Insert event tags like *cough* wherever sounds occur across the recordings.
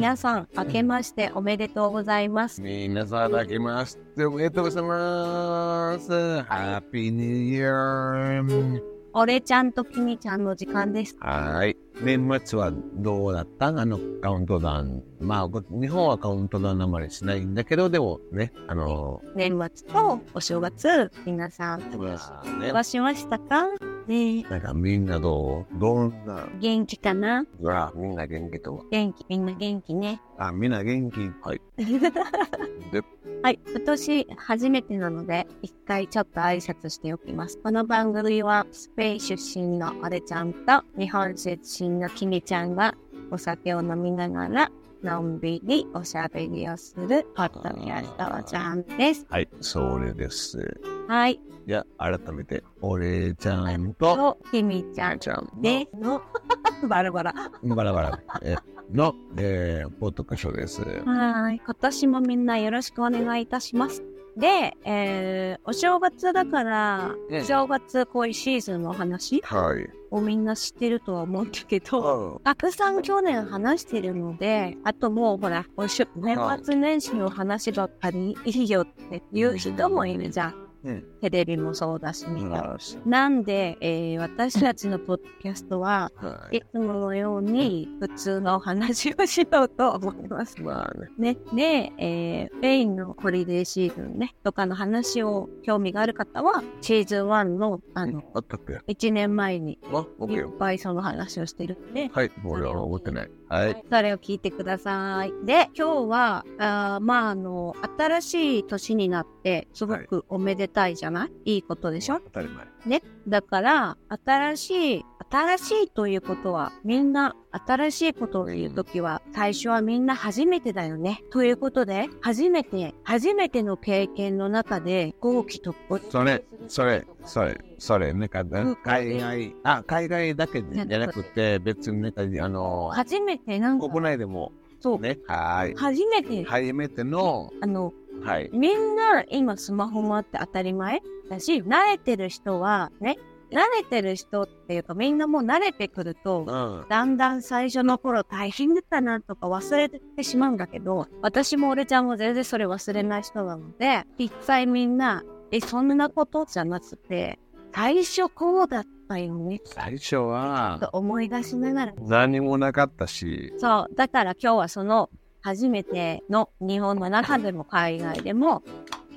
皆さん、明けましておめでとうございます。皆さん、明けましておめでとうございます。ハッピーニューイヤー。俺ちゃんときみちゃんの時間です。はい。年末はどうだった？あのカウントダウン。まあ、こ日本はカウントダウンあまりしないんだけど、でもね、あの、年末とお正月、皆さん、まあね過ごしましたか？ねなんかみんなどう？どんな？元気かな？あ、みんな元気と。元気、みんな元気ね。あ、みんな元気。はい。で、*laughs* はい、今年初めてなので、一回ちょっと挨拶しておきます。この番組は、スペイン出身の俺ちゃんと、日本出身のきみちゃんが、お酒を飲みながら、のんびりおしゃべりをする、ポッドキャストちゃんです。はい、それです。はい、じゃあ、改めて、俺ちゃんと、と、きみちゃんちゃんでの、*laughs* バラバラ。バラバラえの、えー、ポッドキャストです。はい。今年もみんなよろしくお願いいたします。で、えー、お正月だから、うんお正月こういうシーズンの話はい。をみんな知ってるとは思うんだけど、あたくさん去年話してるので、あともうほら、おしゅ年末年始の話ばっかりいいよっていう人もいるじゃん。うん。テレビもそうだし、みんな。はなんで、えー私たちのポッドキャストは、い。いつものように普通のお話をしようと思います。まあね。ね。で、えー、スペインのホリデーシーズンね、とかの話を興味がある方は、シーズン1の、あの、あったっけ？1年前にいっ。ぱいその話をしてるんで、はい、俺は覚えてない。はい。それを聞いてください。で、今日は、あーまあ、あの、新しい年になって、すごくおめでたいじゃない、い、いことでしょ？当たり前。ね？だから、新しい、新しいということは、みんな、新しいことを言うときは、最初はみんな初めてだよね。ということで、初めて、初めての経験の中で、飛行機と、それ、それ、それ、それ、なんか、海外、あ、海外だけじゃなくて、別になんか、あの、初めてなんか、国内でも、そう、ね、はい。初めて、初めての、あの、はい。みんな今スマホもあって当たり前だし、慣れてる人はね、慣れてる人っていうかみんなもう慣れてくると、うん。だんだん最初の頃大変だったなとか忘れてしまうんだけど、私も俺ちゃんも全然それ忘れない人なので、実際みんな、え、そんなことじゃなくて、最初こうだったよね、最初はと、思い出しながら。何もなかったし、そう、だから今日はその初めての日本の中でも海外でも、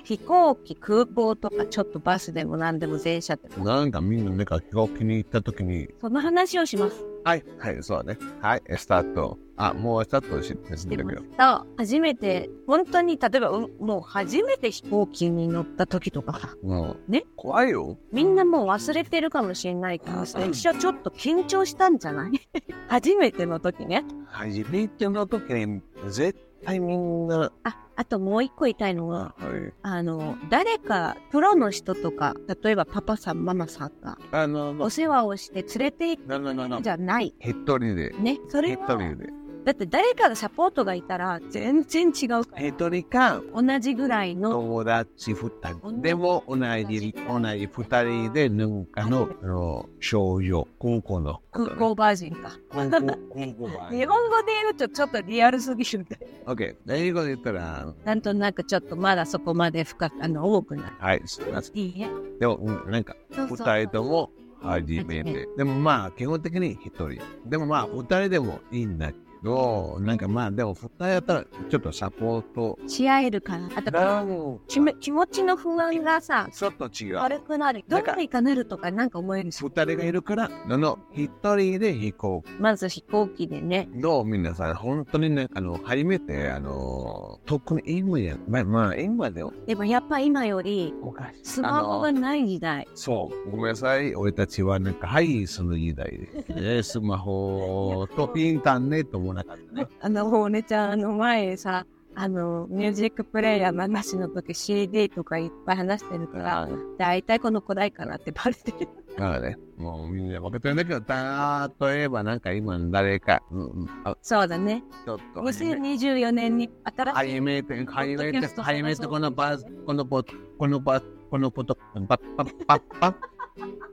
飛行機、空港とかちょっとバスでも何でも電車でも、なんかみんななんか飛行機に行った時に、その話をします。はい、はい、そうだね。はい、スタート。あ、もうスタートししてるけど。た初めて、本当に例えば、うんもう初めて飛行機に乗った時とかさ、うん。ね？怖いよ。みんなもう忘れてるかもしれないから、最初ちょっと緊張したんじゃない？*laughs* 初めての時ね。初めての時に、絶対みんな、あ、あともう一個言いたいのは、はい。あの、誰か、プロの人とか、例えばパパさん、ママさんが、あの、お世話をして連れて行くじゃない。一人で、ね。それ一は、人で。だって誰かのサポートがいたら全然違うから。一人か、同じぐらいの、友達二人。でも、同じ、同じ二人で、なんかの、あの、少女、高校の。空港バージンか。日本語で言うとちょっとリアルすぎるんで。オッケー。英語で言ったら、なんとなくちょっとまだそこまで深く、あの、多くない。はい、すみません。いいえ。でも、うんなんか、二人とも初めて。でもまあ、基本的に一人。でもまあ、二人でもいいんだけど、なんかまあ、でも二人やったら、ちょっとサポート。し合えるから。あと、なん気め気持ちの不安がさ、ちょっと違う。悪くなる。どうにかなるとかなんか思えるし。二人がいるから、のの、一人で飛行機。まず飛行機でね。どう？皆さん、本当にね、あの、初めて、あの、特に今や、まあ、まあ、今でも、でもやっぱ今より、昔スマホがない時代。そう。ごめんなさい。俺たちはなんか、はい、その時代で。ね、*laughs* スマホとインターネットもなかったね。あの、お姉ちゃん、あの前さ、あの、ミュージックプレイヤーの話の時 CD とかいっぱい話してるから、だいたいこのくらいかなってバレてる。だからね、もうみんな分かってるんだけど、例えばなんか今誰か、うんそうだね。ちょっと初め、2024年に新しい。初めて、初めて、初めてこのバズ、このポ、このバ、このポト、パッパッパッパッ、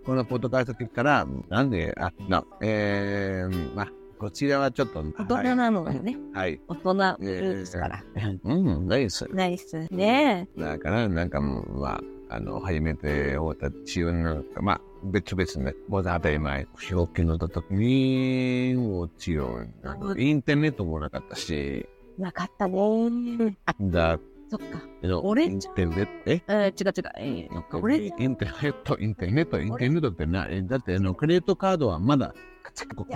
このポッドキャスト聞いたら、なんで、あ、な、えー、まあ、こちらはちょっと、大人なのがね、はい。大人ルーですから。うん、ナイス。ナイス。ねだから、なんかもう、まあ、あの、初めて会った自分の、まあ、別々ね、もう当たり前。飛行機乗った時に、もちろん、インターネットもなかったし、え。なかったね。あ、だそっか。俺インターネット、え？えー、違う違う。俺、インターネット、インターネット、インターネットってな、えだって、あの、クレジットカードはまだ、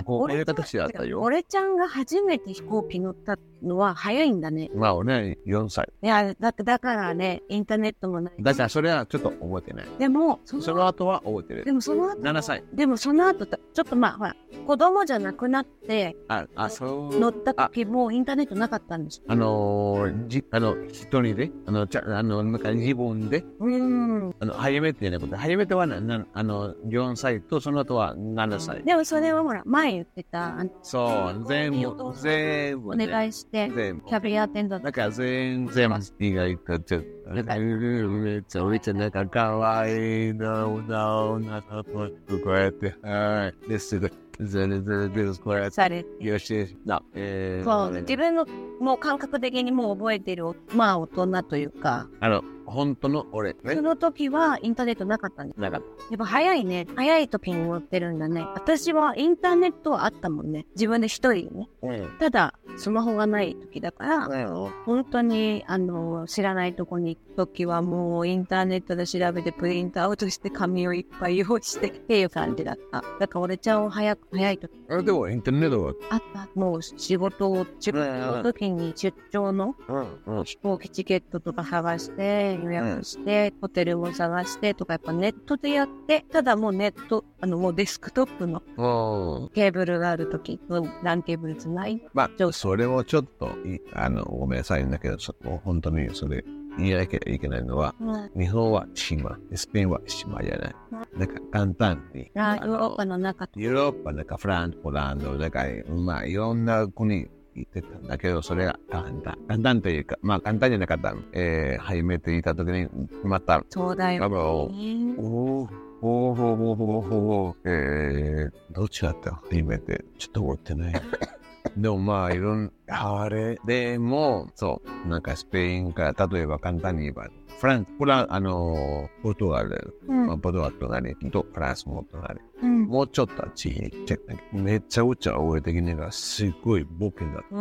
こういう俺ちゃん形だったよ。俺ちゃんが初めて飛行機乗ったのは早いんだね。まあ、俺は4歳。いや、だだからね、インターネットもない。だから、それはちょっと覚えてない。でも、そのその後は覚えてるで。もその後、7歳。でもその後、ちょっとまあ、ほら、子供じゃなくなってあ、あ、そう。乗った時もインターネットなかったんですよ。あのー、じ、あの、一人で、あの、ちゃ、あの、なんか自分で、うん。あの、初めてじゃなくて、初めてはな、なあの、4歳と、その後は7歳。でもそれはほら、前言ってた、あのそう、全部、全部、お願いして、全部。キャビアテンダントだから全然、意外とちょっと、なんか、めっちゃ、めっちゃなんか可愛いな、な、女の子とこうやって、はい。で、すぐ、ずるずるずる、こうやって、されて。よし、な、えー、そう、自分のもう感覚的にもう覚えてる、まあ大人というか、あの、本当の俺、ねそ。の時はインターネットなかったんです。なかっやっぱ早いね。早い時に乗ってるんだね。私はインターネットはあったもんね。自分で一人でね。た。うん。ただ、スマホがない時だから、本当に、あの、知らないとこに行く時はもうインターネットで調べてプリントアウトして紙をいっぱい用意してっていう感じだった。だから俺ちゃんは早く、早い時あでも、インターネットは、あった。もう仕事を、仕事の時に出張のうん、うん。飛行機チケットとか探して、予約して、ホテルも探してとか、やっぱネットでやって、ただもうネット、あの、もうデスクトップのうん。ケーブルがあるとき、ランケーブルじゃない。まちょあ、それをちょっとい、あの、ごめんなさいんだけど、そ本当にそれ、言いなきゃいけないのは、うん日本は島、スペインは島じゃない。なんか簡単に。ラヨーロッパのの中とヨーロッパ、なんかフランス、ポランド、なんか、まあ、いろんな国行ってたんだけど、それが簡単。簡単というか、まあ、簡単じゃなかった。えー、初めていた時に、また、そうだよね。おーおーおーおえー、どっちだった初めて。ちょっと覚えてない。*laughs* でもまあ、いろんな、あれ、でも、そう、なんかスペインから、例えば簡単に言えば、フランス、これは、あの、ポルトガル、うんまあ、ポルトガル隣とフランスも隣。うん。もうちょっとあっち行って、めちゃくちゃ覚えてきながら、すごいボケだった。う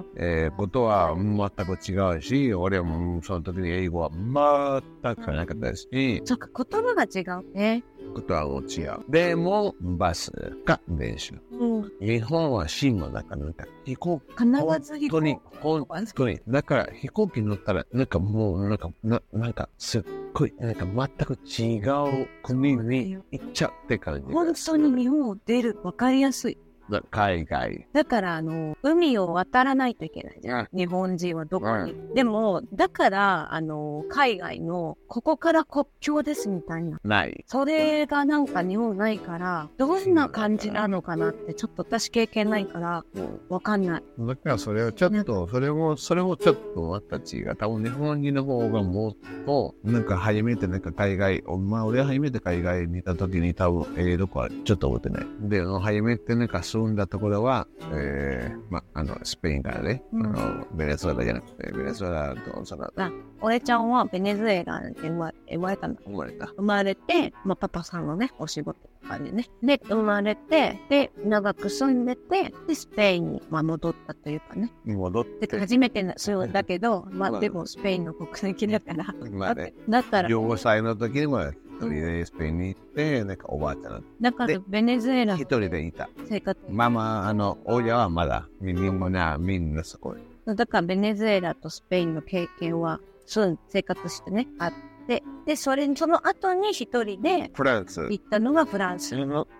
ん。えー、ことは全く違うし、俺もその時に英語は全くなかったし、そっか、言葉が違うね。ことはもう違う。でも、バスか電車。うん。日本は島だから、なんか飛行機、必ず飛行本当に、本当に。だから飛行機乗ったら、なんかもう、なんか、ななんかすっごい、なんか全く違う国に行っちゃって感じ。本当に日本を出る、わかりやすい。だ海外。だから、あの、海を渡らないといけないじゃん。日本人はどこに。でも、だから、あの、海外の、ここから国境ですみたいな。ない。それがなんか日本ないから、どんな感じなのかなって、ちょっと私経験ないから、わかんない。だからそれをちょっと、それも、それもちょっとまた違う。多分日本人の方がもっと、なんか初めてなんか海外、まあ俺は初めて海外にいた時に多分、えー、どこはちょっと覚えてない。で、初めてなんか住んだところは、えー、まあ、あの、スペインからね、うんあの、ベネズエラじゃなくて、ベネズエラと、その、俺ちゃんはベネズエラで生ま生まれたんだ。生まれた。生まれて、まあ、パパさんのね、お仕事とかでね。で、生まれて、で、長く住んでて、で、スペインに、まあ、戻ったというかね。戻ってで、初めてな、そうだけど、まあ、まあでも、スペインの国籍だから。まあね、だったら、15歳の時にも一人でスペインに行って、なんかおばあちゃんだからで、ベネズエラ一人でいた。生活、ママ、あの、親はまだ、みんな、みんなそこへ。だからベネズエラとスペインの経験は、そう、生活してね、あって、で、それ、その後に一人でフランス。行ったのがフランス。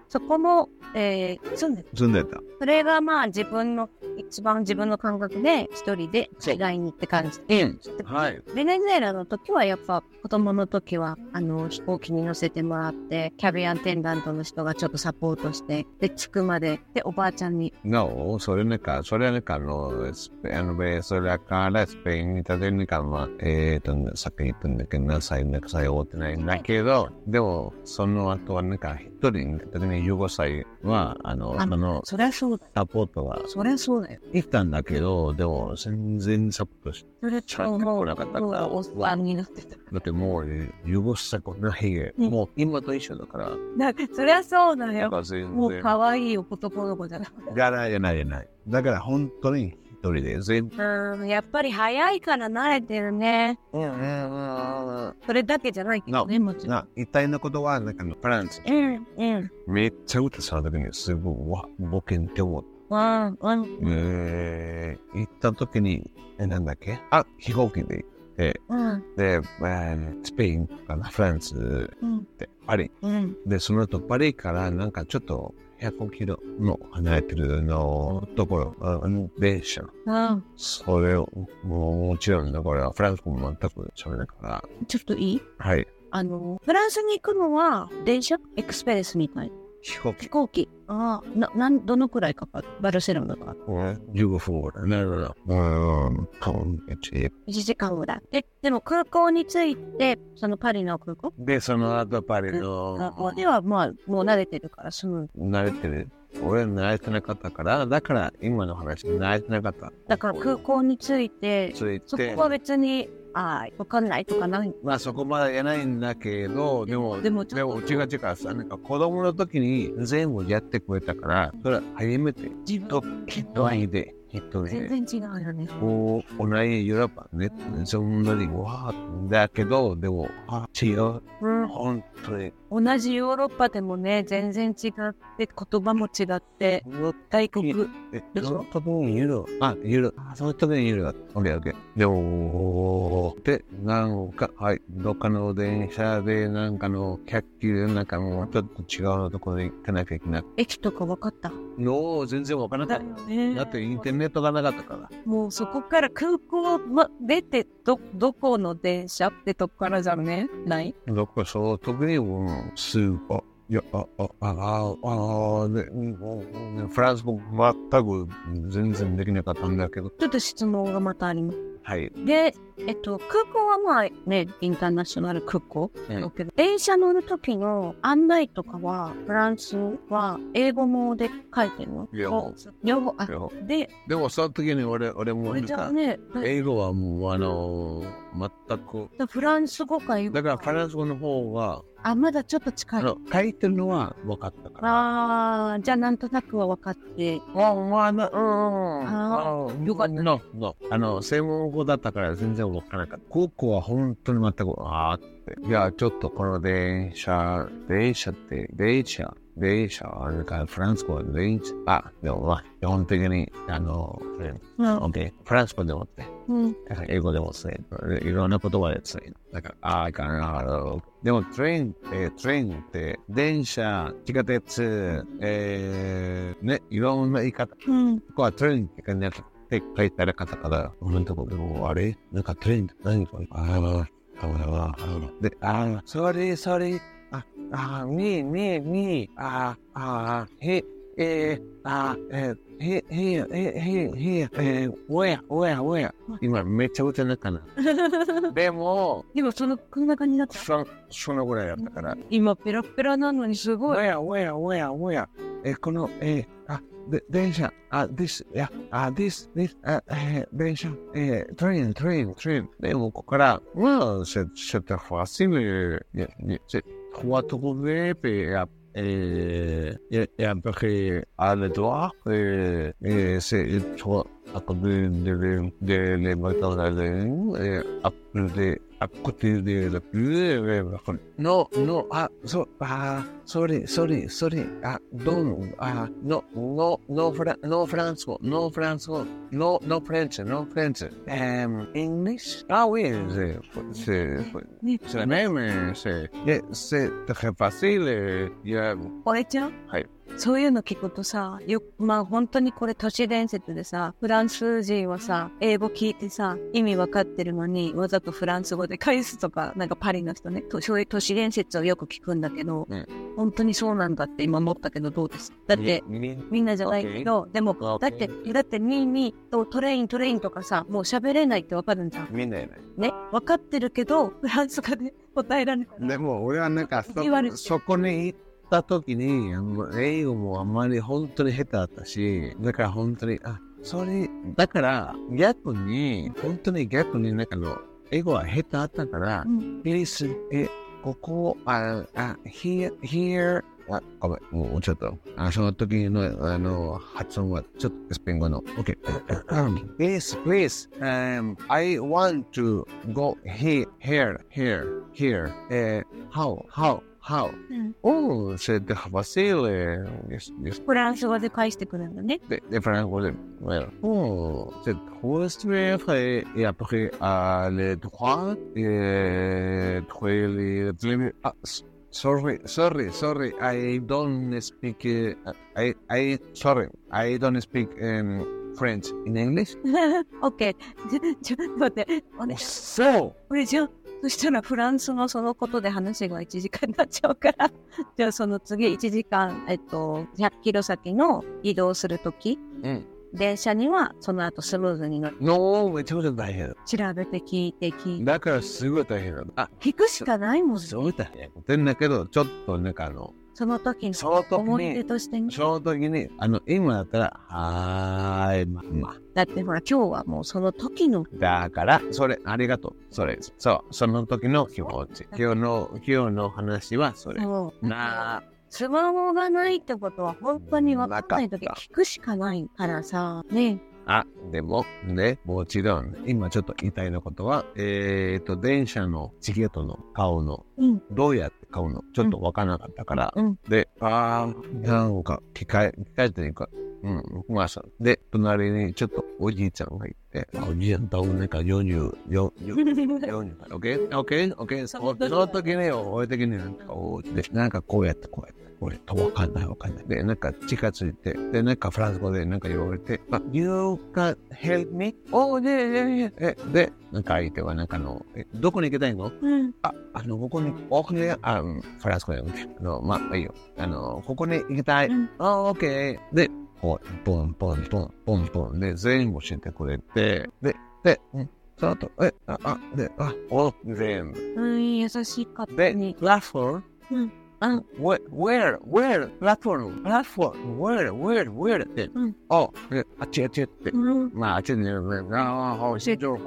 そこも、えー、住んでた。住んでた。それがまあ自分の、一番自分の感覚で一人で海外にって感じで。うん。はい。ベネズエラの時はやっぱ子供の時はあの飛行機に乗せてもらってキャビアンテンダントの人がちょっとサポートしてで着くまででおばあちゃんに No, それなんか、それなんかあの、スペあの、ベネズエラからスペインに立てるのか、まあ、えっと、さっき言ったんだけど、何歳、なんか歳終わってないんだけど、でも、その後はなんか一人、特に15歳は、あの、あその、そりゃそう。サポートはそりゃそうだよ。行ったんだけど、でも全然サポートして、それちゃんと来なかったからおっさんになってた。だってもう、15歳こんなひげ、うんもう今と一緒だから、だからそりゃそうだよ。もう然、可愛い男の子じゃない。じゃないじゃないじゃない。だから本当に一人で全部、うん、やっぱり早いから慣れてるね。うんうんうんうんそれだけじゃないけどね、もちろん。な、一体のことは、なんかフランス、うん、うん。めっちゃ歌その時にすごい、わ、ボケんって思って。うん、うん。えー、行った時に、え、なんだっけ？あ、飛行機で行って、うん、で、えースペインかな、フランスうん、で、パリ。うん。で、その後パリからなんかちょっと100キロの離れてるのところ、ああの電車。うん。それを、もうもちろんだからフランス語も全く喋れないから、ちょっといい？はい。あの、フランスに行くのは、電車？エクスプレスみたい。飛行機飛行機。ああ、な、なん、どのくらいかかる？バルセロナか。15分ぐらい。なるほど。うん、顔めっちゃいい1時間ぐらい。で、でも空港に着いて、そのパリの空港？で、その後パリあの、ここではまあ、もう慣れてるから済む。慣れてる。俺慣れてなかったから、だから今の話慣れてなかった。だから空港に着いて、ついてそこ、は別に、ああ、わかんないとかない。まあそこまでやないんだけど、でも、でもちでも違う違うさ、なんか子供の時に全部やってくれたから、それは初めて、自と分、一人で、一人で、全然違うよね。こう、同じヨーロッパね、そんなにわーだけど、でも、あ、違う。うん。本当に。同じヨーロッパでもね、全然違って、言葉も違って、外国。え、その時にユーロ。あ、ユーロ。あ、その時にユーロだ。オッケーオッケー。でも、で、なんか、はい、どっかの電車で、なんかの、100キロ、なんかもうちょっと違うところに行かなきゃいけない。駅とか分かった？の、全然わからなかっねた。だってインターネットがなかったから。もうそこから空港ま出て、ど、どこの電車ってとこからじゃね？ない？だからその時に、もう、すぐ、あ、いや、あ、あ、あ、あ、あ、で、うんフランス語全く全然できなかったんだけど、ちょっと質問がまたあります。はい。で、えっと、空港はまあね、インターナショナル空港うんだけど、電車乗る時の案内とかは、フランスは英語もで書いてるの？両方。両方。あ、でもで、でもその時に俺、俺もね、英語はもう、あの、全く、フランス語か英語だからフランス語の方が、あ、まだちょっと近い。書いてるのは分かったから。ああ、じゃあなんとなくは分かって。あ、まあ、な、うん。あーよかったの、の、あの、専門語だったから全然分からなかった。高校は本当に全く、あーって。いや、ちょっとこの電車、電車って、電車、電車は、なんかフランス語は電車、あ、でもまあ、基本的に、あの、うん。OK、フランス語でもって。うん。だから英語でもそういろんな言葉でそうだから、ああ、かなるでも、トレインって、トレインって、電車、地下鉄、えー、ね、いろんな言い方。こうん。こはトレインって書いてあるって書いてある方から、俺のとこでも、あれ？なんかトレインって何これ？ああ、ああ、ああ、で、ああ、それ、それ、あ、あ、み、み、み、あ、あ、へ、えー、あ、えー、へ、へ、へ、へ、へ、えー、おや、おや、おや。今めっちゃ歌なかな。*laughs* でも、でもその、こんな感じだった。そそのぐらいだったから。今ペラペラなのにすごい。おや、おや、おや、おや。え、この、えー、あ、で、電車、あ、this、いや、あ、this、this、あ、えー、電車、えー、train、train、train。でも、ここから、まあ、c'est, c'est facile. Il y trois groupes et après et, et, après à l'étoile et, c'est trois à côté de, de, de, de, à côté de la pluie. Non, non, ah, so, ah, sorry, sorry, sorry, ah, don't, ah, no, no, no, Fra no, Franco, no, Franco, no, no, French, no, French. Um, English? Ah oui, c'est la même, c'est très facile. Yeah. Ouais, tiens. そういうの聞くとさ、よまあ本当にこれ都市伝説でさ、フランス人はさ、英語聞いてさ、意味わかってるのに、わざとフランス語で返すとか、なんかパリの人ね、とそういう都市伝説をよく聞くんだけど、うん本当にそうなんだって今思ったけどどうです？だって、みみんなじゃないけど、でも、だって、だって、ミーミーとトレイン、トレインとかさ、もう喋れないってわかるんじゃん。みんなやない。ね、わかってるけど、フランス語で答えられたら。でも俺はなんかそ言われてそこに行った時に英語もあんまり本当に下手だったしだから本当にあそれだから逆に本当に逆になんかあの英語は下手だったからうん。イギリスえここああ here here あごめんもうちょっとあその時のあの発音はちょっとスペイン語の。OK please please um I want to go here here here here. えー how how? how うん、 oh said Basile yes yes フランス語で返してくるんだね。 de, de français. Voilà. Oh, c'est trop strict et, et après, euh, les droits, et trouver les, les ah, s- sorry, sorry, sorry, I don't speak, uh, I, I, sorry, I don't speak um, French in English. *laughs* オッケー。ちょちょっと待って。あれ So, これじゃあ、 そしたらフランスのそのことで話が1時間になっちゃうから、*laughs* じゃあその次1時間、えっと、100キロ先の移動するとき、うん電車にはその後スムーズに乗るめちゃくちゃ大変。調べて聞いて聞いて。だからすごい大変だ。あ、聞くしかないもんね。すごい大変。だけど、ちょっとなんかあの、その時のその時思い出に、としてね。その時に、あの、今だったら、はーい、まあまあ。だってほら今日はもうその時のだから、それ、ありがとう。それ、そう、その時の気持ち。今日の、今日の話はそれ。そうなスマホがないってことは本当に分かんない時聞くしかないからさ、ね。あ、でも、ね、もちろん、今ちょっと言いたいのことは、えっ、と、電車のチケットの買うの、うん。どうやって買うの？ちょっとわからなかったから、うん。で、あー、なんか、機械、機械っていうか、うん、まあさ、で、隣にちょっとおじいちゃんがいて、おじいちゃんとなんか40、40、40オッケー？オッケー？オッケー？*laughs* そその時の時に、俺的になんか、おーで、なんかこうやって、こうやって。これとわかんないわかんない。で、なんか近づいて、で、なんかフランス語でなんか言われて、あ、You can help me? おー、ねねねえ、で、なんか相手はなんかあの、え、どこに行きたいの？うん。あ、あの、ここに、奥に、あ、うんフランス語であの、まあ、いいよ。あの、ここに行きたい。うんあ、オッケー。で、こう、ポンポンポン、ポンポンで、全部教えてくれて、で、で、うん、その後、え、あ、あ、で、あ、お、全部。うん、優しかったでね、。プラットうん。あ、where, where, where, プラットフォーム、プラットフォーム、where, where, where って、うんあ、で、あっちあっちって。うん。まあ、あっちにね、ああ、c'est toujours,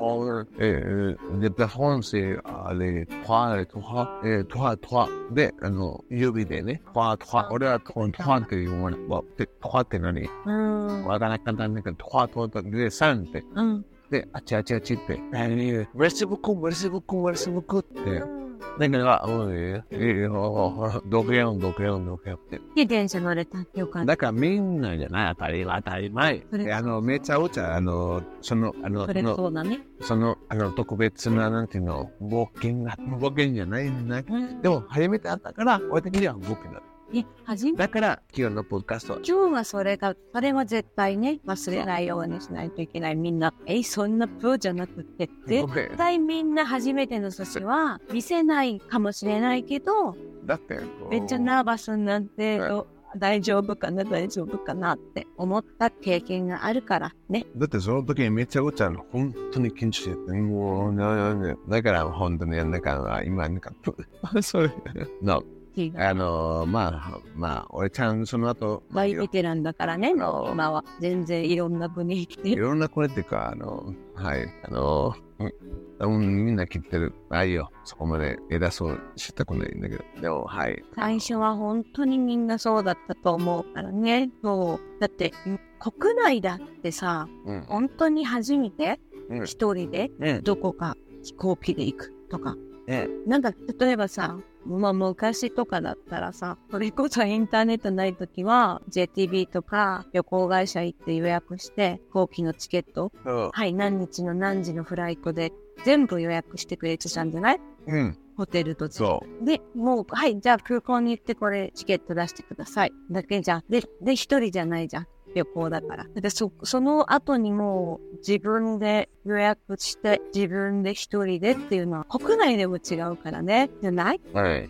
euh, les personnes, c'est euh, les trois, les trois, euh, trois, trois. で、あの、指でね、trois, trois. 俺は trois, trois って言うもの。わで、trois って何うん。わからなかったんだけど、trois, trois とで、三って。うん。で、あっちあっちあっちって。えー、merci beaucoup, merci beaucoup, merci beaucoup って。だから、おい、えー、どけよん、どけよん、どけよんって。で、電車乗れたってよかった。だからみんなじゃない、当たり前、当たり前。あの、めちゃくちゃ、あの、その、あの、そそうだね。その、あの、特別な、なんていうの、冒険が、冒険じゃないんだ。うんでも、初めて会ったから、俺的には冒険だ。え、初めだから、今日のポッドキャストは、今日はそれが、それは絶対ね、忘れないようにしないといけない。みんな、え、そんなプーじゃなくて、絶対みんな初めての時は見せないかもしれないけど、だって、めっちゃナーバスになって、大丈夫かな、大丈夫かなって思った経験があるからね。だってその時にめちゃくちゃ、本当に緊張してて、もう、だから、本当に、なんか、今、なんか、プそれ、の、あの、まあ、まあ、俺ちゃん、その後、大ベテランだからね、あ今は全然いろんな国いろんなこれっていうか、あの、はい、あの、うんみんな聞いてる。あいよ。そこまで偉そうしたくないんだけど。でも、はい。最初は本当にみんなそうだったと思うからね。そう。だって、国内だってさ、うん。本当に初めて？うん一人で？うん。どこか飛行機で行くとか。えなんか、例えばさ、まあ、昔とかだったらさ、それこそインターネットない時は、JTB とか旅行会社行って予約して、飛行機のチケット。はい、何日の何時のフライトで全部予約してくれてたんじゃない？うん。ホテルとそで、もう、はい、じゃあ空港に行ってこれチケット出してください。だけじゃん。で、で、一人じゃないじゃん。旅行だから。で、そ、その後にもう自分で予約して、自分で一人でっていうのは国内でも違うからね。じゃない？はい。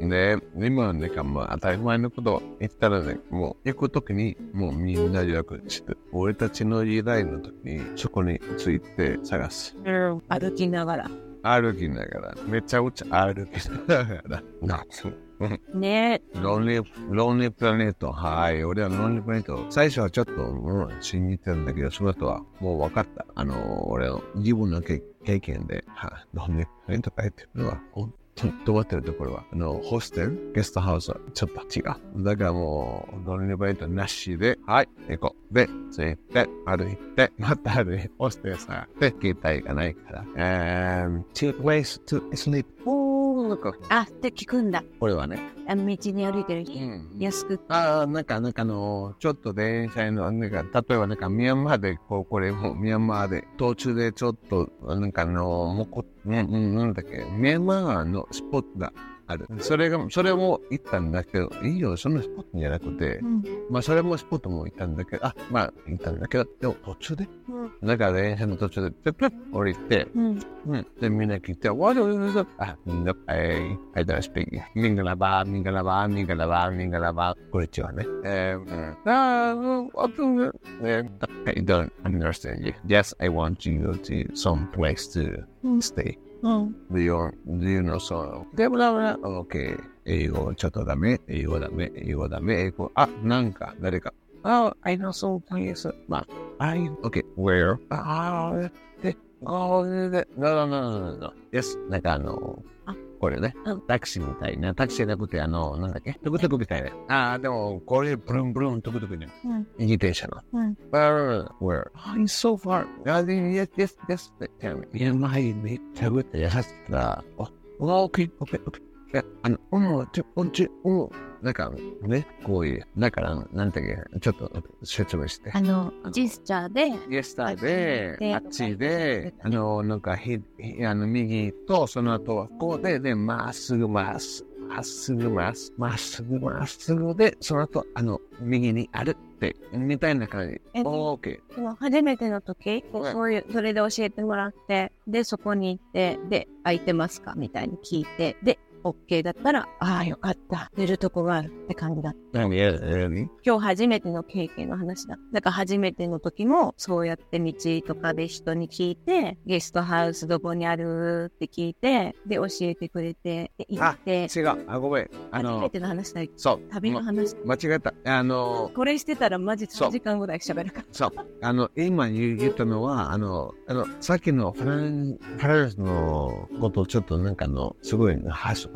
で、今なんかもう当たり前のこと言ったらね、もう行くときにもうみんな予約して、俺たちの時代の時にそこについて探す。うん。歩きながら。歩きながら、めちゃくちゃ歩きながら。*laughs* 夏。ねロンリー、ロンリープラネット。はい。俺はロンリープラネット。最初はちょっと、うん、信じてるんだけど、その後はもう分かった。あの、俺の自分の経経験で、はい。ロンリープラネット書いてるのは、本当に止まってるところは、あの、ホステル、ゲストハウスはちょっと違う。だからもう、ロンリープラネットなしで、はい、行こう。で、ついて、歩いて、また歩いて、ホステルさ、で、携帯がないから。and two ways to sleep. おー、なんか、あ、って聞くんだ。これはね。あの道に歩いてる人。ん安く。ああ、なんか、なんかあの、ちょっと電車の、なんか、例えばなんか、ミャンマーで、こう、これも、ミャンマーで、途中でちょっと、なんかあの、もうこ、うん、うん、なんだっけ、ミャンマーのスポットがある。それが、それも行ったんだけど、いいよ、そのスポットじゃなくて、うん。まあ、それもスポットも行ったんだけど、あ、まあ、行ったんだけど、でも途中で、うん。だから電車の途中で、プップッ降りて、うん。うん。で、みんな聞いて、わどうぞ。あ、みんな、えー、I don't speak. ミンガラバー、ミンガラバー、ミンガラバー、ミンガラバー。これ違うね。えー、うん。あー、あと、えー、I don't understand you. Yes, I want you to some place to. うん。Do you, do you know so? でもだめだ。OK. 英語ちょっとダメ。英語ダメ。英語ダメ。英語。あ、なんか、誰か。Oh, I know some place. まあ、I, OK. Where? あー、で、あー、で、no, no, no, no, no. Yes. なんかあの、あこれねうん、タクシーみたいな、タクシーじゃなくて、あの、なんだっけ、トゥクトゥクみたいな。ああ、でも、これ、ブルンブルン、トゥクトゥクね。うん。自転車の。うん。Where? Where? Oh, it's so far. I think, yes, yes, yes. Tell me. いや、前、めっちゃぐって優しかった。あ、OK, OK, OK. いや、あの、うん、ちょ、うん、ちょ、うん。なんか、ね、こういう、だから、なんだっけ、ちょっと説明して。あの、ジェスチャーで、イエスターで、ああっちで、あの、なんか、ひ、ひあの、右と、その後はこうで、で、まっすぐ、まっすぐ、まっすぐ、まっすぐ、まっすぐ、まっすぐで、その後、あの、右にあるって、みたいな感じ。えオーケでも初めての時、うんそういう、それで教えてもらって、で、そこに行って、で、空いてますか？みたいに聞いて、で、OK だったら、ああ、よかった。寝るとこがあるって感じだった。今日初めての経験の話だ。だから初めての時も、そうやって道とかで人に聞いて、ゲストハウスどこにあるって聞いて、で、教えてくれて、で、行って、違う。あ、ごめん。あ初めの、ての話だ。そう。旅の話。ま間違えた。あの、これしてたらマジそう3時間ぐらい喋るから。そう。あの、今言言ったのは、あの、あの、さっきのフラン、フランスのこと、ちょっとなんかあの、すごい、はし、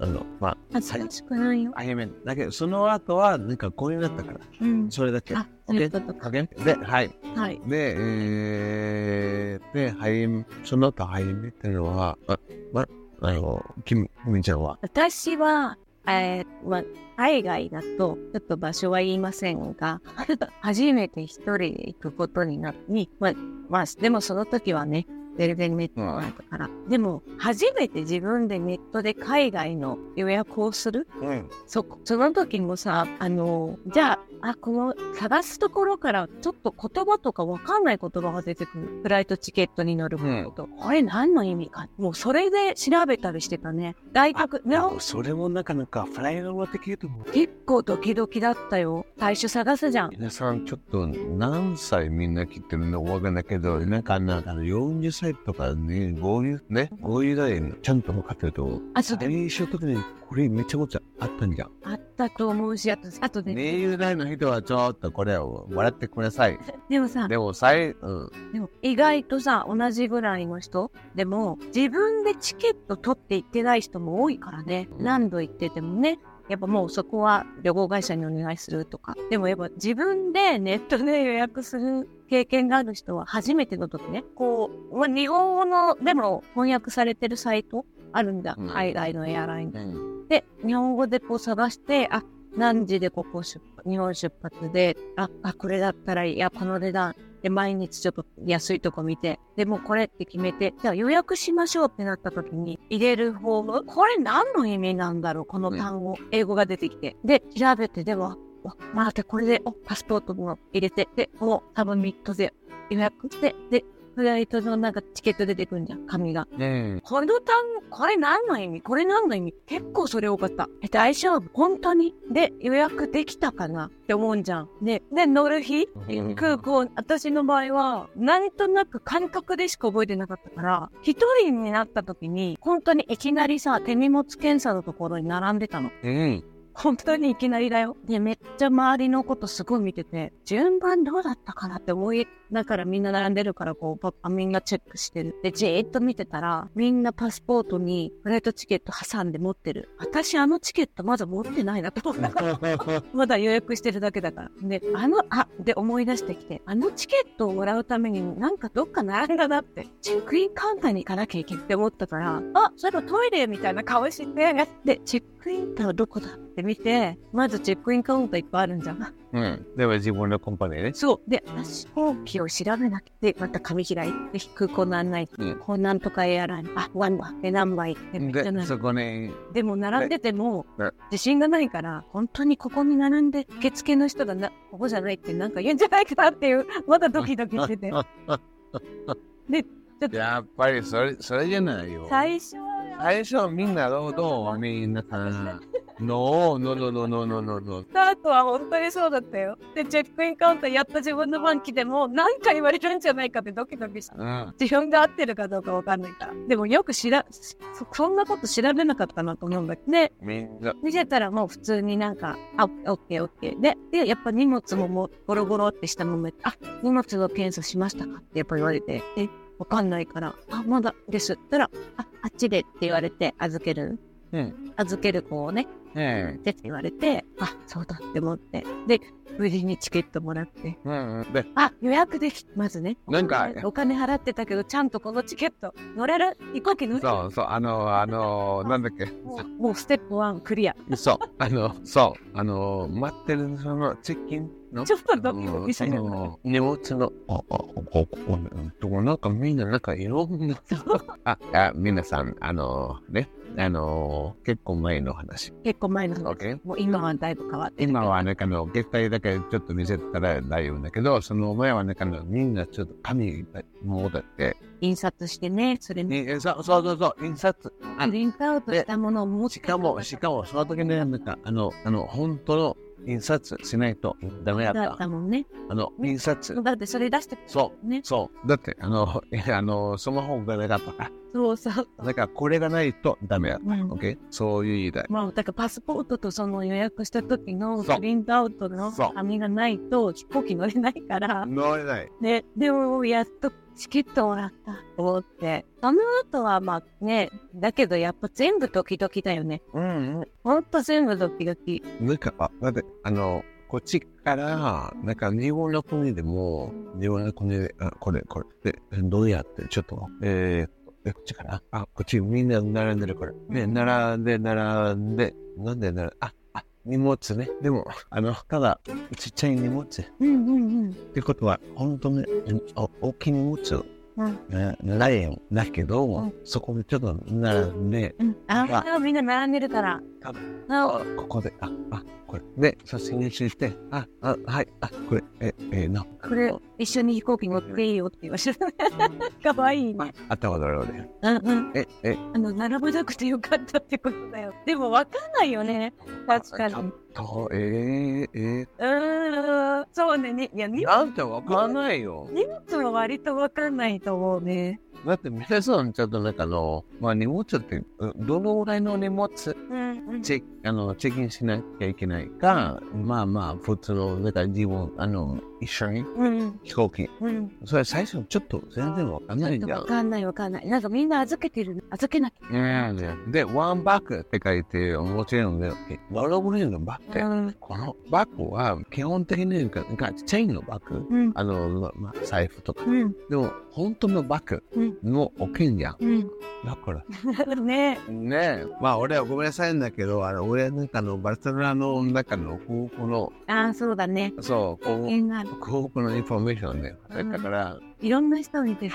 あの、まあ、恥ずかしくないよ。あやめだけど、その後は、なんかこういうなったから、うん。それだけ。あ、そういうことか。で、はい。はい。で、えー、で、はい、その後、はい、めてのは、あ、ま、あの、きみ、きみちゃんは、私は、えーまあ、海外だと、ちょっと場所は言いませんが、*laughs* 初めて一人で行くことになり、まあ、まあ、でもその時はね、全然ネットだったから。でも、初めて自分でネットで海外の予約をする？うん。そ、その時もさ、あの、じゃあ、あ、この探すところからちょっと言葉とかわかんない言葉が出てくる。フライトチケットに乗ること。これ何の意味か。もうそれで調べたりしてたね。大学、ね、それもなかなかフライドはできると思う。結構ドキドキだったよ。最初探すじゃん。皆さん、ちょっと何歳みんな来てるのかわかんないけど、なんか、なんか40歳とかね、50、ね、50代にちゃんと分かってると。あ、そうで最初の時にこれめちゃくちゃあったんじゃん。あったと思うし、あと、あとね、20代の人はちょっとこれを笑ってください。でもさ、でも、最、うん。でも意外とさ、同じぐらいの人でも、自分でチケット取って行ってない人も多いからね。うん何度行っててもね。やっぱもうそこは旅行会社にお願いするとか。でもやっぱ自分でネットで予約する経験がある人は初めての時ね。こう、まあ、日本語のでも翻訳されてるサイトあるんだ。うん海外のエアラインで。うん。で、日本語でこう探して、あ、何時でここ出発、日本出発で、あ、あ、これだったらいい、や、この値段。で、毎日ちょっと安いとこ見て、で、もうこれって決めて、じゃあ予約しましょうってなった時に入れるフォーム、これ何の意味なんだろうこの単語、英語が出てきて。で、調べて、でも、おまたこれで、お、パスポートも入れて、で、もう多分ミッドで予約して、で、フライトのなんかチケット出てくるんじゃん、紙が。ねこの単語、これ何の意味？これ何の意味？結構それ多かった。え、大丈夫？本当に？で、予約できたかなって思うんじゃん。で、で、乗る日？うん空港、私の場合は、なんとなく感覚でしか覚えてなかったから、一人になった時に、本当にいきなりさ、手荷物検査のところに並んでたの。うん。本当にいきなりだよ。で、めっちゃ周りのことすごい見てて、順番どうだったかなって思いながらみんな並んでるから、こう、パあみんなチェックしてる。で、じーっと見てたら、みんなパスポートにフライトチケット挟んで持ってる。私あのチケットまだ持ってないなと思った。*laughs* まだ予約してるだけだから。で、あの、あ、で思い出してきて、あのチケットをもらうためになんかどっか並んだなって、チェックインカウンターに行かなきゃいけないって思ったから、あ、そういえばトイレみたいな顔して、で、チェックインカウンターどこだって見て、まずチェックインカウンターいっぱいあるんじゃん。うん。でも自分のコンパニーね。そう。で、飛行機を調べなきゃ。で、また紙開いて、空港の案内、うんこうなんとかエアライン、あ、ワンバで何枚でめっちゃで、並んでそこに、でも並んでてもね自信がないから、本当にここに並んで受付の人がな、ここじゃないってなんか言うんじゃないかなっていう、まだドキドキしてて。*laughs* で、ちょっとやっぱりそれ、それじゃないよ。最初は、最初みんなどうどうみんな *laughs* さ、ノー、ノーノーノーノーノーノーノー。スタートは本当にそうだったよ。で、チェックインカウンターやった自分の番来ても、何か言われるんじゃないかってドキドキした。うん。自分が合ってるかどうかわかんないから。でもよく知ら、そそんなこと調べなかったなと思うんだけど。で、みんな、見せたらもう普通になんか、あ、オッケーオッケー。で、で、やっぱ荷物ももうゴロゴロってしたまま、あ、荷物の検査しましたかってやっぱ言われて、え、わかんないから、あ、まだです。ったら、あ、あっちでって言われて預ける。うん。預ける子をね、うん。でって言われて、あ、そうだって思って。で、無事にチケットもらって。うん。で、あ、予約でき、まずね。なんかお金払ってたけど、ちゃんとこのチケット乗れる？飛行機乗れるそうそう、あの、あの、*laughs* なんだっけ？もうもうステップ1クリア。そう、あの、そう、あの、待ってるそのチェックインの？ちょっとドキドキしそたよの荷物の、あ、あ、ここ、ここ、ね、とこなんかみんななんかいろんな、あ、あ、皆さん、あの、ね、あの、結構前の話。結構前の話。OK? もう今はだいぶ変わってる。今はなんかあの、月体だけちょっと見せたら大丈夫だけど、その前はなんかあのみんなちょっと紙もだって、印刷してね、それね、にそうそうそうそう、印刷。あプリントアウトしたものを持ってしかも、しかも、その時ね、なんか、あの、あの、本当の印刷しないとダメだっ。だったたもんね。あの、印刷。だってそれ出してそう、ね。そう。だって、あの、*laughs* あの、スマホがなかったから。そうそう。だから、これがないとダメだった。うんオッケーそういう意味で。まあ、だからパスポートとその予約した時のプリントアウトの紙がないと飛行機乗れないから、乗れない。ね、でもやっとチケットもらったと思って。その後はまあね、だけどやっぱ全部ドキドキだよね。うん、ほんと全部ドキドキ。なんか、あ、だって、あの、こっちから、なんか日本の国でも、日本の国で、あ、これ、これ、で、どうやって、ちょっと、えー、え、こっちかなあ、こっちみんな並んでるから。ね、並んで、並んで、なんで並んあ、あ、荷物ね。でも、あの、ただ、ちっちゃい荷物。っうんうんうん。てことは、本当に、お大きい荷物、うんね、ないんだけど、うんそこにちょっと並んで、うん、ああ、みんな並んでるから。ああ、ここで、あ、あ、これ。で、写真にして、あ、あ、はい、あ、これ、え、えー、の。これ、一緒に飛行機乗っていいよって言われて。かわいいね。あったことあるよね。うんうん。え、え、あの、並ばなくてよかったってことだよ。でも分かんないよね。確かに。うと、えー、えーん、そうね。にいや、荷ー、なんてわかんないよ。荷物も割と分かんないと思うね。だって皆さんちょっとなんかあの、まあ荷物って、うどのぐらいの荷物うん、うん。チェあのチェックインしなきゃいけないか、まあまあ普通の、なんか自分、あの、一緒に？うん、飛行機。うん。それ最初ちょっと全然わかんないじゃん分。かんない分かんない。なんかみんな預けてる。預けなきうんで、ワンバッグって書いて、もちろんね、どのぐらいのバッグゃ。うん。このバッグは基本的になんかなんかチェーンのバッグ、うん。あの、まあ、財布とか。うん。でも、本当のバッグうん。のおけんじゃん。うん。だから。ねねえ。まあ、俺はごめんなさいんだけど、あの、俺なんかのバルセロナの中の空港の、ああ、そうだね。そう、こう、縁がある空港のインフォメーションで、だから、いろんな人見てる。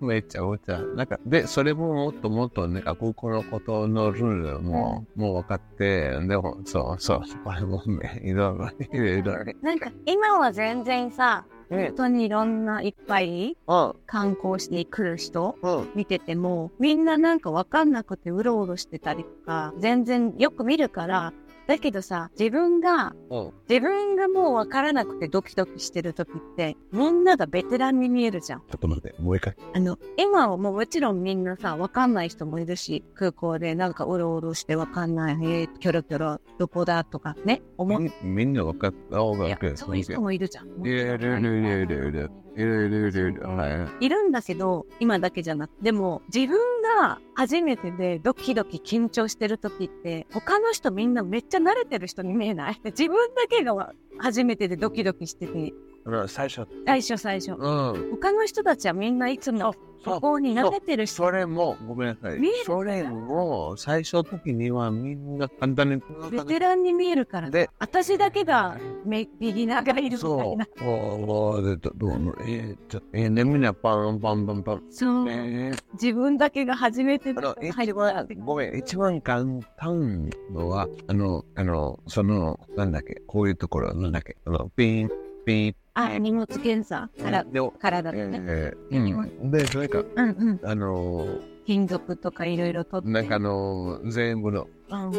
めちゃめちゃ、なんか、で、それももっともっと、なんか、空港のことのルールも、もう分かって、でも、そうそう、これもね、いろいろ、いろいろ。なんか今は全然さ、うん本当にいろんないっぱいうん、観光してくる人うん。見てても、みんななんかわかんなくてうろうろしてたりとか、全然よく見るから、だけどさ、自分が、うん。自分がもうわからなくてドキドキしてる時って、みんながベテランに見えるじゃん。ちょっと待って、もう一回。あの、今はもうもちろんみんなさ、わかんない人もいるし、空港でなんかうろうろしてわかんない、えー、キョロキョロ、どこだとかね、思っみみんな分かった方がいやそういう人もいるじゃん。いるいるいるいるいるいるいるいる。いるい。いるんだけど、今だけじゃなくて、でも自分が初めてでドキドキ緊張してる時って、他の人みんなめっちゃ慣れてる人に見えない？自分だけが初めてでドキドキしてて、最初、最初最初。うん。他の人たちはみんないつもここに慣れてる人。それも、ごめんなさい見える。それも、最初の時にはみんな簡単に。ベテランに見えるから。で、私だけがメビギナーがいるみたそ。いうな。おおで、どどう？ええー、ね、みんなパンパンパンパン。そう。えー、自分だけが初めてあの、入る一番、ごめん、一番簡単のは、あの、あの、その、なんだっけ、こういうところ、なんだっけ、あの、ピン、ピン、あ、荷物検査。から、で、体でね。えー、うん。で、それか、うんうん。あの、金属とかいろいろ取って。なんかあの、全部の、うん。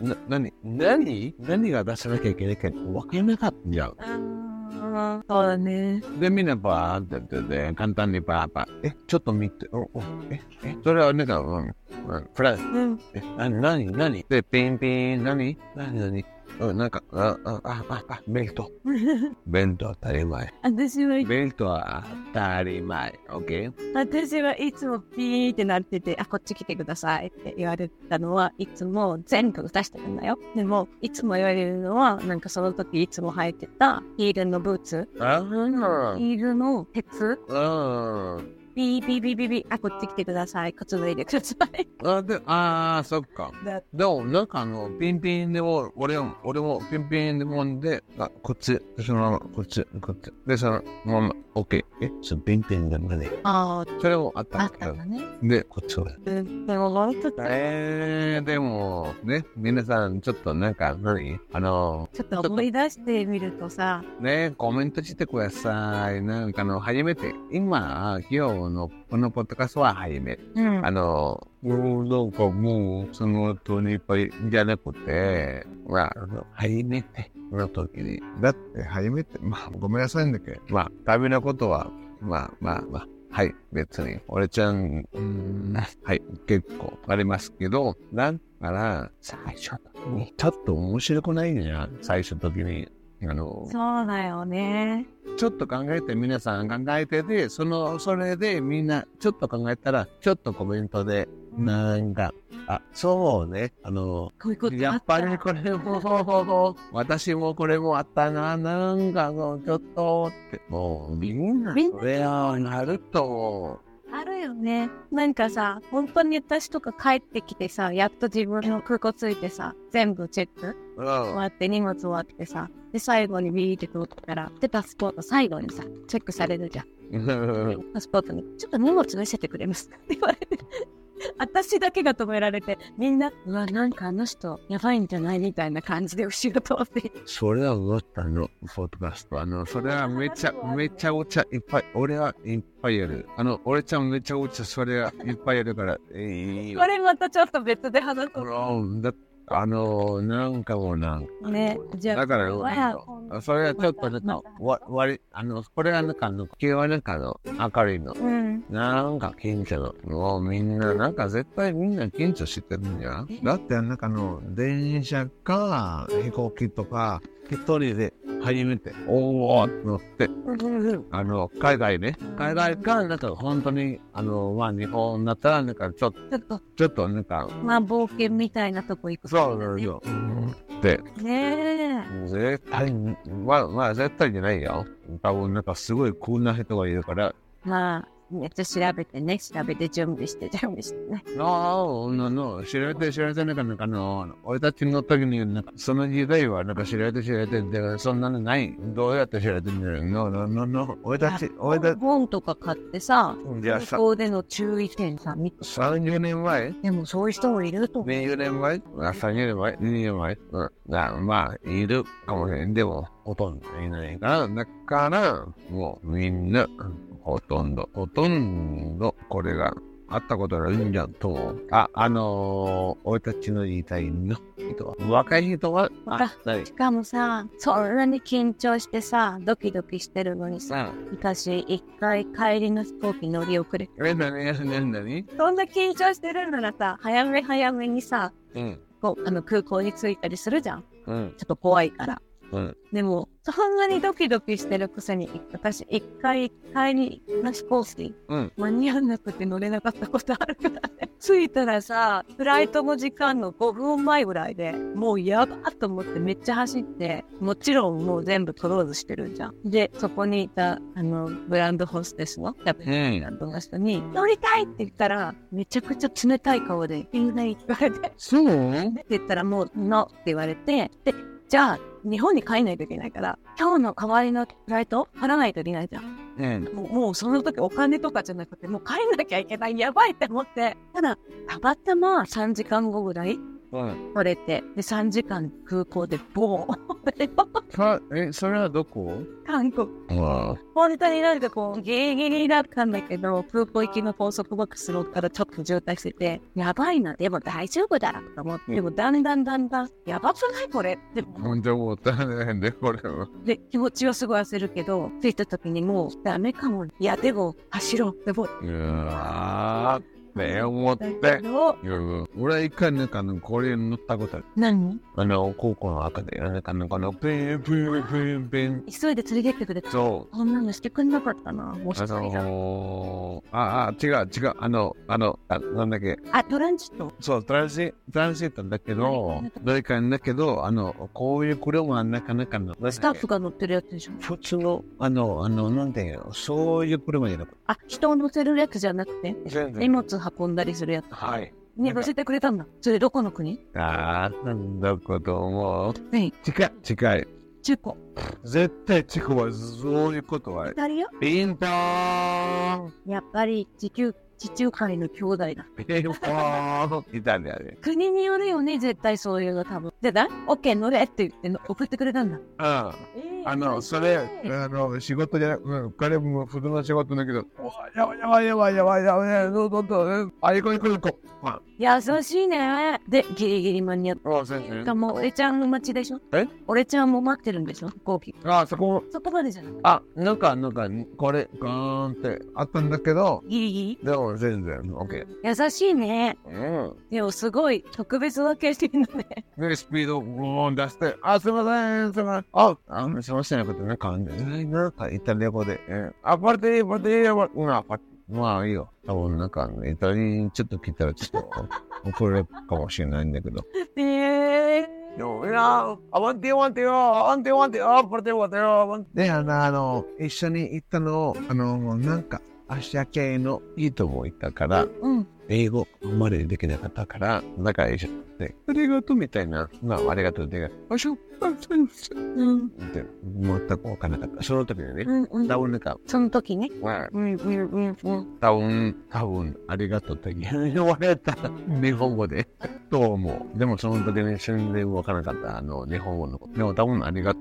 な、なに、なに何？が出さなきゃいけないか分からなかったじゃん。あーそうだね。で、みんなバーってやってて、簡単にバーバー。え、ちょっと見て、お、お、え、え、それはなんか、うん、うん、フランス。うん。え、なに、なに、なにで、ピンピン、なになになにうん、なんか、あ、あ、あ、あ、あベルト。*laughs* ベルト当たり前。私は、ベルトは当たり前。オッケー私はいつもピーってなってて、あ、こっち来てくださいって言われたのはいつも全部出してるんだよ。でも、いつも言われるのは、なんかその時いつも履いてたヒールのブーツ、あヒールの鉄、あ、うん。ビービービービービー、あ、こっち来てください。靴脱いでください。あ、で、ああ、そっか。だでも、なんかあの、ピンピンでも、俺も、俺もピンピンでもんで、あ、こっち、そのまま、こっち、こっち。で、そのまま、オッケー。え、そのピンピンが何あそれもあっあ、あったね。で、こっちを。ででも、もう一つ、えー、でも、ね、皆さん、ちょっとなんか、何？あの、ちょっと思い出してみるとさ、ね、コメントしてください。なんかあの、初めて、今、今日のこのポッドキャストは初めて。うんあ。の、なんかもう、その後にいっぱいじゃなくて、まあ、初めての時に。だって、初めて、まあ、ごめんなさいんだけど、まあ、旅のことは、まあまあまあ、はい、別に。俺ちゃん、うん、はい、結構ありますけど、だから、最初に、ちょっと面白くないじゃん、最初の時に。あの、そうだよね。ちょっと考えて、皆さん考えてて、その、それでみんな、ちょっと考えたら、ちょっとコメントで、なんか、あ、そうね、あの、こういうことあやっぱりこれも、私もこれもあったな、なんかもうちょっとって、もうみんな、それはなるとよね。なんかさ、本当に私とか帰ってきてさ、やっと自分の空港ついてさ、全部チェック終わって荷物終わってさ、で、最後にビーって通ったら、で、パスポート最後にさ、チェックされるじゃん。パスポートに、ちょっと荷物見せてくれますかって言われて。*laughs* 私だけが止められて、みんな、うわ、なんかあの人、やばいんじゃないみたいな感じで後ろ通ってそれは思ったの、ポッドキャスト。あの、それはめちゃ、めちゃくちゃいっぱい、俺はいっぱいやる。あの、俺ちゃんめちゃくちゃそれはいっぱいやるから、えいいよこれまたちょっと別で話そうんだあの、なんかもうなんか。う。ね、じゃあ、だから、それはちょっとなんか、わ、割り、あの、これはなんかあの、気はなんかあの、明るいの。うん。なんか緊張の。もうみんな、なんか絶対みんな緊張してるんじゃんだってなんかあの、電車か飛行機とか、一人で初めて、おーって乗って、あの、海外ね。海外か、なんか本当に、あの、まあ日本だったら、なんかちょっと、ちょっと、なんか、まあ、冒険みたいなとこ行くそうそうそう。で、ねえ。絶対、まあまあ絶対じゃないよ。多分なんかすごいコールな人がいるから、まあ、めっちゃ調べてね、調べて準備して準備してね。ああ、なの、知られて知られてなんか、なんかあの、俺たちの時に、なんか、その時代は、なんか知られて知られて、でそんなのない。どうやって知られてんのの、の、の、の、俺たち、俺たち、本とか買ってさ、学校での注意点さ、見て。30年前？でもそういう人もいると思う。20年前？あ ?30 年前 ?2 年前？うん。だまあ、いるかもしれん。でも、ほとんどいないから、だから、もう、みんな、ほとんど、ほとんど、これが、あったことあるんじゃと。あ、あのー、俺たちの時代の人は、若い人は、あ。しかもさ、そんなに緊張してさ、ドキドキしてるのにさ、さ私一回帰りの飛行機乗り遅れ。あ、え、なに、なに、なにそんな緊張してるならさ、早め早めにさ、うん、こうあの空港に着いたりするじゃん。うん、ちょっと怖いから。うん。でも、そんなにドキドキしてるくせに、私一回帰りの飛行機、うん間に合わなくて乗れなかったことあるからね。*laughs* 着いたらさ、フライトの時間の5分前ぐらいで、もうやばっと思ってめっちゃ走って、もちろんもう全部クローズしてるじゃん。で、そこにいた、あの、ブランドホステスの、やっぱりブランドの人に、乗りたいって言ったら、めちゃくちゃ冷たい顔で、いないって言われて、そう？って言ったらもう、ノって言われて、で、じゃあ、日本に帰んないといけないから、今日の代わりのフライト払わないといけないじゃん。うん。もう、もうその時お金とかじゃなくて、もう帰んなきゃいけない。やばいって思って。ただ、たまたま3時間後ぐらいうん。取れて、で、3時間空港でボーン。*laughs* さ、え、それはどこ？韓国。あ本当になんかこう、ギリギリだったんだけど、空港行きの高速バックスローからちょっと渋滞してて、やばいな、でも大丈夫だと思って、でもだんだんだんだん、やばくないこれでもあ。本当思ったね。で、これは。で、気持ちはすごい焦るけど、着いた時にもうダメかも。いや、でも走ろうって思っうわーって思ったて。俺は一回なんかあの、これ乗ったことある。何？あの、高校の赤で、なんかあの、この、ピンピンピンピン。急いで連れてってくれた。そう。こんなのしてくんなかったな。もしあかしたら。のー、あ、あ、違う違う。あの、あの、あなんだっけ。あ、トランジット？そう、トランジトランジットだけど、誰かだけど、あの、こういう車はなかなかの、スタッフが乗ってるやつでしょ？普通の、あの、あの、なんていうの、そういう車じゃなくて、あ、人を乗せるやつじゃなくて、全荷物運んだりするやつ。はい。に乗せてくれたんだ。それどこの国ああ、なんだこと思う。近い、近い。チェコ。絶対チコはそういうことはイ。タリアピンターンやっぱり地球、地中海の兄弟だ。ーンイタリアで。国によるよね、絶対そういうの多分。でだ、オッケー乗れって言っての送ってくれたんだ。うん。あの、それ、あの、仕事じゃなく、うん、彼も普通の仕事だけど、おやばいやばいやばいやばいやばい、どうぞどうぞ、あ、行こう行こう行こう。あ、優しいね。で、ギリギリ間に合っあ、先生。た。もう、俺ちゃんの待ちでしょ？え？俺ちゃんも待ってるんでしょ？飛行機。あ、そこ、そこまでじゃない。あ、なんか、なんか、これ、ガーンってあったんだけど、ギリギでも全然、オッケー。リ優しいね。うん。でもすごい特別な経験だね。で、スピードをボーン出して、あ、すいません、すいません。あ、あ、すいません、なことなんか、なんか、イタリア語で、えあ、パルティー、パルティー、パルティー、うん、あパルティーまあいいよ。多分なんか、ね、イタリアにちょっと来たらちょっと *laughs* 怒れるかもしれないんだけど。えー、で、あの、一緒に行ったのを、あの、なんか、アシア系のいいとこ行ったから、うん、英語まりできなかったから、仲いいじゃん。で、ありがとうみたいな、まあ、ありがとうで、あしょ、あしょ、うん。って、全くわからなかった。その時にね、うん。うん。多分なんか、その時ね。まあ、うん。うん。うん。うん。多分、多分、ありがとうって言われた。日本語で。と思う？でもその時に全然わからなかった。あの、日本語のこと。でも多分ありがと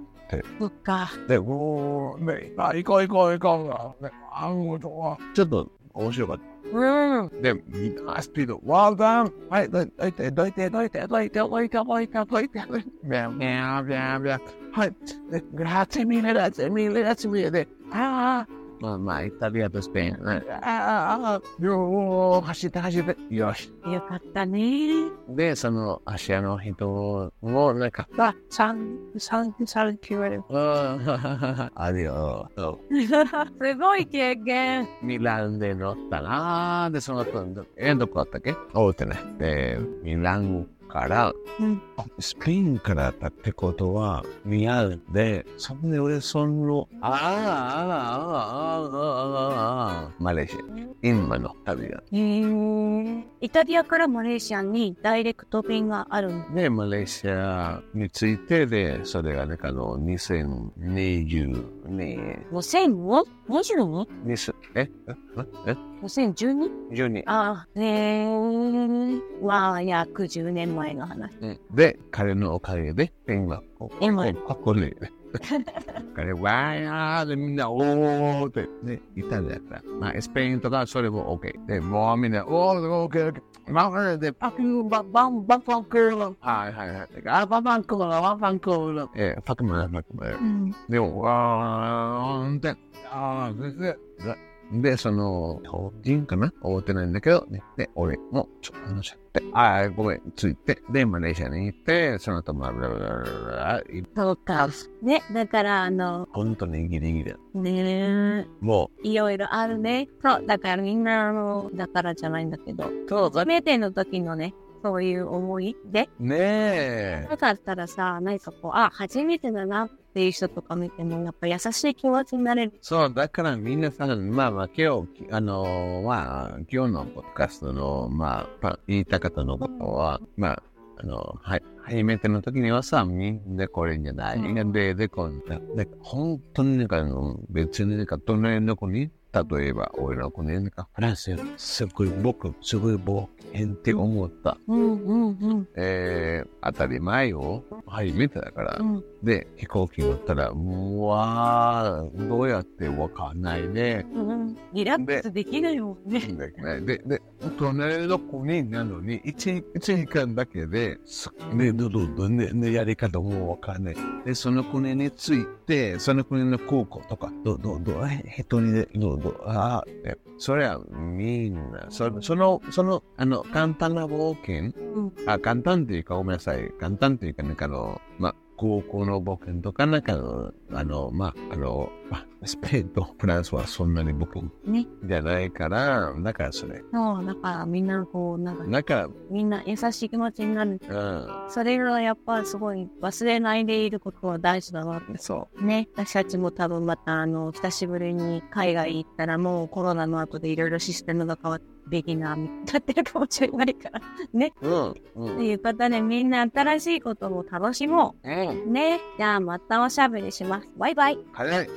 そっか。う。で、おー、ね、あ、行こう行こう行こう。ね、あ、もう、ちょっと面白かった。Then I speed it wild down. I like that, like that, like that, like that, like that, like that, like that, like that. Yeah, yeah, yeah. That's me, that's me, that's me. Ah. まあまあ、旅はとして、ああ、よ、走って走って、よし。よかったね。で、その、アシアの人も、なんか、あ、サン、サンキュー、サンキュー、言われる。あるよ。*laughs* すごい経験。ミランで乗ったなで、その後、え、どこあったっけ？おうてね。で、ミランから、うん。あスペインからだったってことは似合うんで、そんで俺その、ああ、ああ、ああ、ああ、ああ、マレーシア、今の旅が。へえ。イタリアからマレーシアにダイレクト便があるんで、マレーシアについてで、それがね、あの、2020年、2000? 22? 20え？え？え？2012? 12ああ、ねえ。まあ、約10年前の話。うんで、彼のおかげで、ペンがこう、今ここに、*laughs* 彼、わーやーでみんな、おーって、ね、イタリアだから。まあ、スペインとかそれも OK。で、もうみんな、おー、オッケー、オッケー。まあ、で、パクー、ババン、バファンクーロ。はいはいはい。あ、ババンクーロ、ババンクーロ。えー、パクマン、パクマン。うん。でも、わーんって、あー、で、で、で、その、標人かな？覚えてないんだけど、ね、で、俺もちょっと話しちゃって、あー、ごめん、ついて、で、マレーシアに行って、その後、まあ、ブラブラブラブラそうか。ね、だから、あの、本当にギリギリだ。ねもいろいろあるね。そう、だからみんな、あの、だからじゃないんだけど、う、そうだ初めての時のね、そういう思いで、ねえ。なかったらさ、何かこう、あ、初めてだなっていう人とか見ても、やっぱ優しい気持ちになれる。そう、だから皆さん、まあまあ、今日、あのまあ、今日のポッドキャストの、まあ、パ言いたかったのことは、まあ、あの、はい、初めての時にはさ、みんなこれじゃない？うんで、で、こんな、で、本当になんか、別になんか、隣の子に、例えば、俺の子に、なんか、フランスよ、すごい僕、すごい冒険って思った。うんうんうん。えー、当たり前よ。初めてだから。うんで、飛行機乗ったら、うわー、どうやってわかんないね。うん、リラックスできないもんね。で、で、で、隣の子になのに、一一時間だけで、すね、ど、ど、ど、ね、ね、やり方もわかんない。で、その国について、その国の空港とか、ど、ど、ど、え、へとにで、ど、ど、あーえそれはみんな、そその、その、あの、簡単な冒険、うん。あ、簡単っていうか、ごめんなさい。簡単っていうか、なんかあの、まあ、高校の冒険とか、なんかあの、あの、まあ、あの、まあ、スペインとフランスはそんなに冒険ね。じゃないから、だからそれ。そう、だからみんなこう、なんか、だから、みんな優しい気持ちになる。うん、それがやっぱすごい忘れないでいることは大事だなって。そね、私たちも多分またあの、久しぶりに海外行ったらもうコロナの後でいろいろシステムが変わって、ビギナーになってるかもしれないから。*laughs* ね。う。うん、うん。ということでみんな新しいことも楽しもうん。う。ね。じゃあまたおしゃべりします。バイバイ。早い。